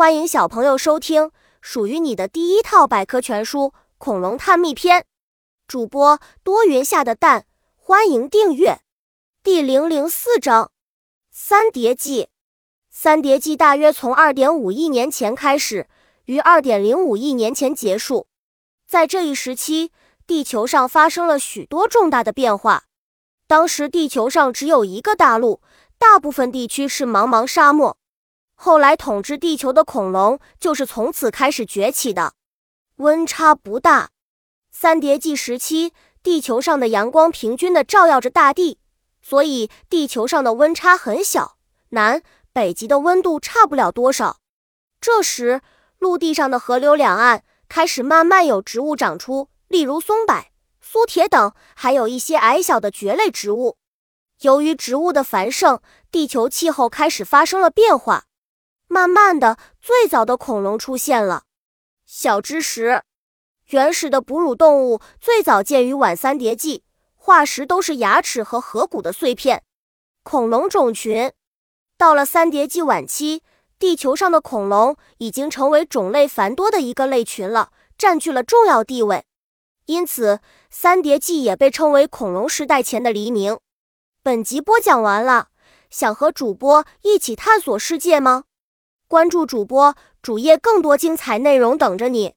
欢迎小朋友收听属于你的第一套百科全书《恐龙探秘篇》。主播多云下的蛋，欢迎订阅。第零零四章：三叠纪。三叠纪大约从二点五亿年前开始，于二点零五亿年前结束。在这一时期，地球上发生了许多重大的变化。当时地球上只有一个大陆，大部分地区是茫茫沙漠。后来统治地球的恐龙就是从此开始崛起的。温差不大。三叠纪时期，地球上的阳光平均的照耀着大地，所以地球上的温差很小，南北极的温度差不了多少。这时，陆地上的河流两岸开始慢慢有植物长出，例如松柏、苏铁等，还有一些矮小的蕨类植物。由于植物的繁盛，地球气候开始发生了变化。慢慢的，最早的恐龙出现了。小知识：原始的哺乳动物最早见于晚三叠纪，化石都是牙齿和颌骨的碎片。恐龙种群到了三叠纪晚期，地球上的恐龙已经成为种类繁多的一个类群了，占据了重要地位。因此，三叠纪也被称为恐龙时代前的黎明。本集播讲完了，想和主播一起探索世界吗？关注主播主页，更多精彩内容等着你。